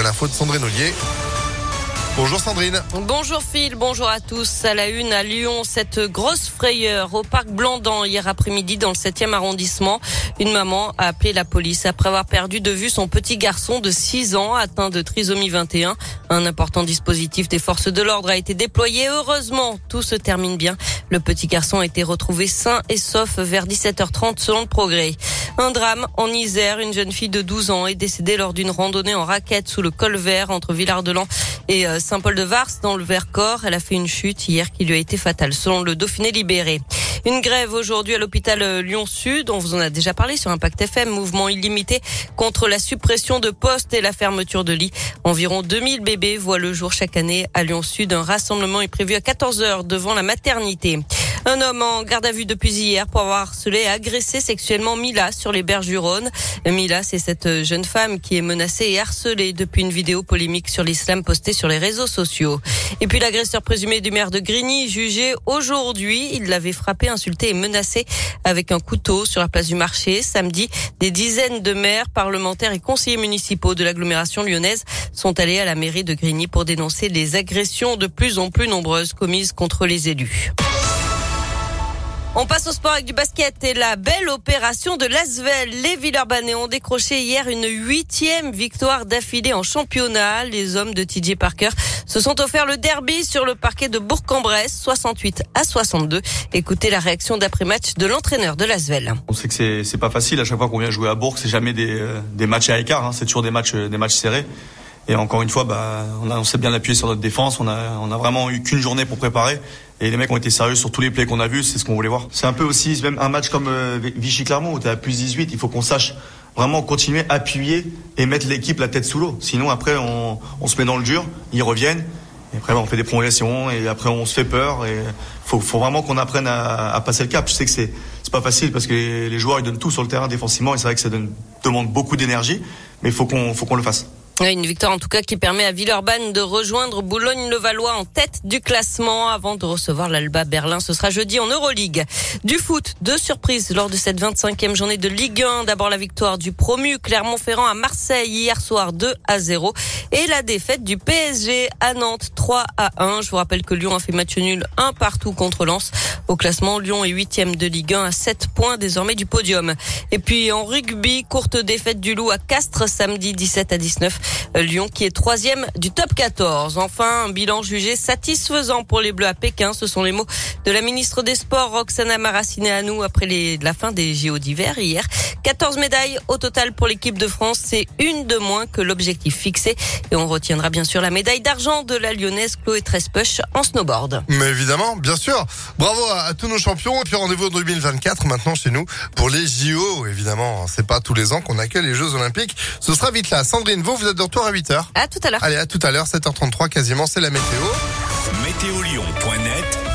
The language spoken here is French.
voit l'info de Sandrine Ollier. Bonjour Sandrine. Bonjour Phil, bonjour à tous. À la une à Lyon, cette grosse frayeur au parc Blandan hier après-midi dans le 7e arrondissement. Une maman a appelé la police après avoir perdu de vue son petit garçon de 6 ans atteint de trisomie 21. Un important dispositif des forces de l'ordre a été déployé. Heureusement, tout se termine bien. Le petit garçon a été retrouvé sain et sauf vers 17h30 selon le progrès. Un drame en Isère. Une jeune fille de 12 ans est décédée lors d'une randonnée en raquette sous le col vert entre Villard-de-Lans et euh, Saint-Paul-de-Vars dans le Vercors. Elle a fait une chute hier qui lui a été fatale selon le Dauphiné libéré. Une grève aujourd'hui à l'hôpital euh, Lyon-Sud. On vous en a déjà parlé sur Impact FM. Mouvement illimité contre la suppression de postes et la fermeture de lits. Environ 2000 bébés voient le jour chaque année à Lyon-Sud. Un rassemblement est prévu à 14 heures devant la maternité. Un homme en garde à vue depuis hier pour avoir harcelé et agressé sexuellement Mila sur les berges du Rhône. Mila, c'est cette jeune femme qui est menacée et harcelée depuis une vidéo polémique sur l'islam postée sur les réseaux sociaux. Et puis l'agresseur présumé du maire de Grigny, jugé aujourd'hui, il l'avait frappé, insulté et menacé avec un couteau sur la place du marché. Samedi, des dizaines de maires, parlementaires et conseillers municipaux de l'agglomération lyonnaise sont allés à la mairie de Grigny pour dénoncer les agressions de plus en plus nombreuses commises contre les élus. On passe au sport avec du basket et la belle opération de Lasvel. Les Villeurbanais ont décroché hier une huitième victoire d'affilée en championnat. Les hommes de TJ Parker se sont offerts le derby sur le parquet de Bourg-en-Bresse, 68 à 62. Écoutez la réaction d'après-match de l'entraîneur de Lasvel. On sait que c'est pas facile à chaque fois qu'on vient jouer à Bourg, c'est jamais des, euh, matchs à écart, hein. c'est toujours des matchs, serrés. Et encore une fois, bah, on s'est bien appuyé sur notre défense. On a, on a vraiment eu qu'une journée pour préparer. Et les mecs ont été sérieux sur tous les plays qu'on a vus. C'est ce qu'on voulait voir. C'est un peu aussi même un match comme euh, Vichy-Clermont où tu à plus 18. Il faut qu'on sache vraiment continuer, appuyer et mettre l'équipe la tête sous l'eau. Sinon, après, on, se met dans le dur. Ils reviennent. Et après, on fait des prolongations. Et après, on se fait peur. Et faut, vraiment qu'on apprenne à, à, passer le cap. Je sais que c'est c'est pas facile parce que les, joueurs ils donnent tout sur le terrain défensivement et c'est vrai que ça demande beaucoup d'énergie. Mais faut qu'on faut qu'on le fasse. Une victoire en tout cas qui permet à Villeurbanne de rejoindre Boulogne-le-Valois en tête du classement avant de recevoir l'Alba Berlin. Ce sera jeudi en Euroleague. Du foot, deux surprises lors de cette 25e journée de Ligue 1. D'abord la victoire du promu Clermont-Ferrand à Marseille hier soir 2 à 0 et la défaite du PSG à Nantes 3 à 1. Je vous rappelle que Lyon a fait match nul un partout contre Lens. Au classement, Lyon est huitième de Ligue 1 à 7 points désormais du podium. Et puis en rugby, courte défaite du Loup à Castres samedi 17 à 19. Lyon qui est troisième du top 14. Enfin, un bilan jugé satisfaisant pour les Bleus à Pékin. Ce sont les mots de la ministre des Sports, Roxana Maracineanu, après la fin des JO d'hiver hier. 14 médailles au total pour l'équipe de France. C'est une de moins que l'objectif fixé. Et on retiendra bien sûr la médaille d'argent de la lyonnaise Chloé Trespuch en snowboard. Mais évidemment, bien sûr. Bravo à, tous nos champions. Et puis rendez-vous en 2024 maintenant chez nous pour les JO. Évidemment, c'est pas tous les ans qu'on accueille les Jeux Olympiques. Ce sera vite là. Sandrine, vous, vous êtes de retour à 8h. À tout à l'heure. Allez, à tout à l'heure, 7h33 quasiment, c'est la météo. Météolion.net